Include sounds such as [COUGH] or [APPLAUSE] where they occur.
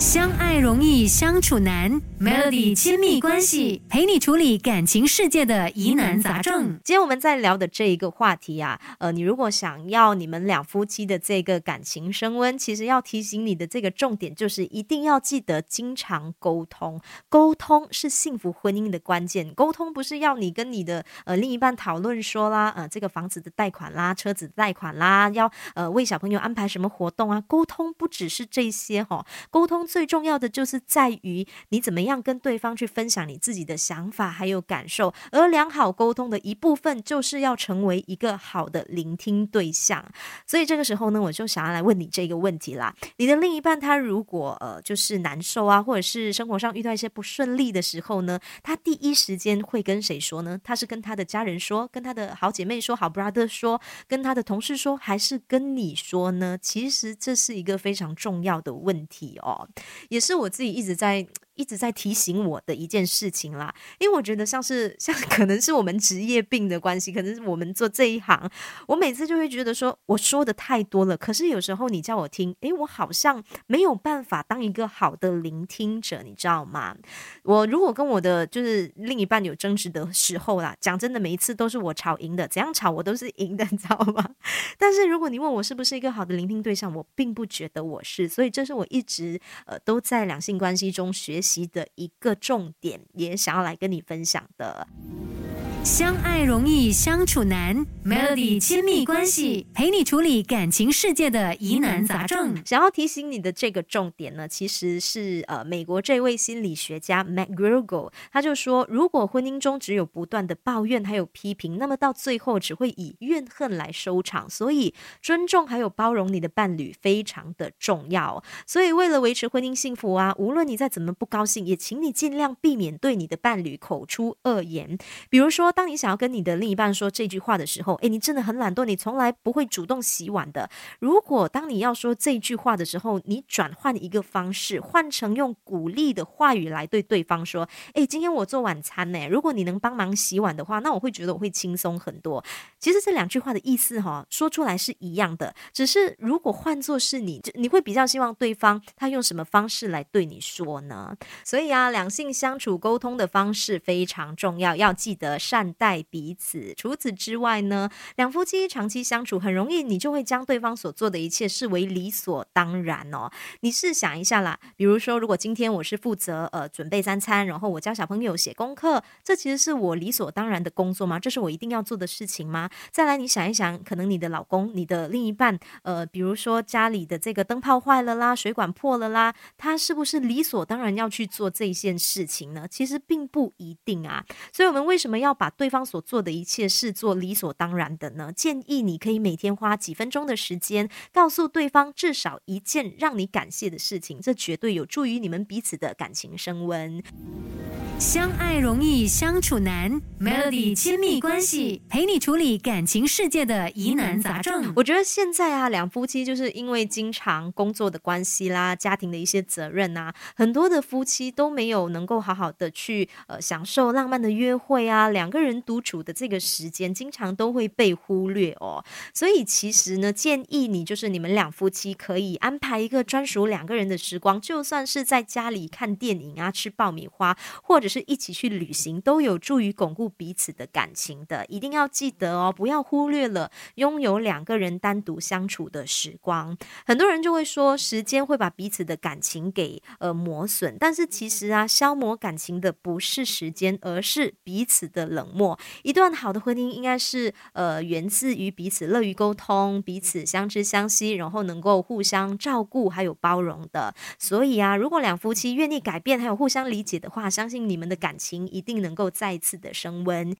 相爱容易相处难，Melody 亲密关系陪你处理感情世界的疑难杂症。今天我们在聊的这一个话题啊，呃，你如果想要你们两夫妻的这个感情升温，其实要提醒你的这个重点就是一定要记得经常沟通，沟通是幸福婚姻的关键。沟通不是要你跟你的呃另一半讨论说啦，呃，这个房子的贷款啦，车子贷款啦，要呃为小朋友安排什么活动啊？沟通不只是这些哈，沟通。最重要的就是在于你怎么样跟对方去分享你自己的想法还有感受，而良好沟通的一部分就是要成为一个好的聆听对象。所以这个时候呢，我就想要来问你这个问题啦：你的另一半他如果呃就是难受啊，或者是生活上遇到一些不顺利的时候呢，他第一时间会跟谁说呢？他是跟他的家人说，跟他的好姐妹说，好 brother 说，跟他的同事说，还是跟你说呢？其实这是一个非常重要的问题哦。也是我自己一直在。一直在提醒我的一件事情啦，因为我觉得像是 [LAUGHS] 像可能是我们职业病的关系，可能是我们做这一行，我每次就会觉得说我说的太多了，可是有时候你叫我听，诶，我好像没有办法当一个好的聆听者，你知道吗？我如果跟我的就是另一半有争执的时候啦，讲真的，每一次都是我吵赢的，怎样吵我都是赢的，[LAUGHS] 你知道吗？但是如果你问我是不是一个好的聆听对象，我并不觉得我是，所以这是我一直呃都在两性关系中学习。的一个重点，也想要来跟你分享的。相爱容易相处难，Melody 亲密关系陪你处理感情世界的疑难杂症。想要提醒你的这个重点呢，其实是呃，美国这位心理学家 McGregor，他就说，如果婚姻中只有不断的抱怨还有批评，那么到最后只会以怨恨来收场。所以，尊重还有包容你的伴侣非常的重要。所以，为了维持婚姻幸福啊，无论你再怎么不高兴，也请你尽量避免对你的伴侣口出恶言，比如说。当你想要跟你的另一半说这句话的时候，诶，你真的很懒惰，你从来不会主动洗碗的。如果当你要说这句话的时候，你转换一个方式，换成用鼓励的话语来对对方说，诶，今天我做晚餐呢，如果你能帮忙洗碗的话，那我会觉得我会轻松很多。其实这两句话的意思哈，说出来是一样的，只是如果换作是你，你会比较希望对方他用什么方式来对你说呢？所以啊，两性相处沟通的方式非常重要，要记得善。善待彼此。除此之外呢，两夫妻长期相处，很容易你就会将对方所做的一切视为理所当然哦。你试想一下啦，比如说，如果今天我是负责呃准备三餐，然后我教小朋友写功课，这其实是我理所当然的工作吗？这是我一定要做的事情吗？再来，你想一想，可能你的老公、你的另一半，呃，比如说家里的这个灯泡坏了啦，水管破了啦，他是不是理所当然要去做这件事情呢？其实并不一定啊。所以，我们为什么要把对方所做的一切视作理所当然的呢？建议你可以每天花几分钟的时间，告诉对方至少一件让你感谢的事情，这绝对有助于你们彼此的感情升温。相爱容易相处难，Melody 亲密关系陪你处理感情世界的疑难杂症。我觉得现在啊，两夫妻就是因为经常工作的关系啦，家庭的一些责任啊，很多的夫妻都没有能够好好的去呃享受浪漫的约会啊，两个人独处的这个时间，经常都会被忽略哦。所以其实呢，建议你就是你们两夫妻可以安排一个专属两个人的时光，就算是在家里看电影啊，吃爆米花，或者。是一起去旅行，都有助于巩固彼此的感情的。一定要记得哦，不要忽略了拥有两个人单独相处的时光。很多人就会说，时间会把彼此的感情给呃磨损，但是其实啊，消磨感情的不是时间，而是彼此的冷漠。一段好的婚姻应该是呃源自于彼此乐于沟通，彼此相知相惜，然后能够互相照顾还有包容的。所以啊，如果两夫妻愿意改变，还有互相理解的话，相信你。们的感情一定能够再次的升温。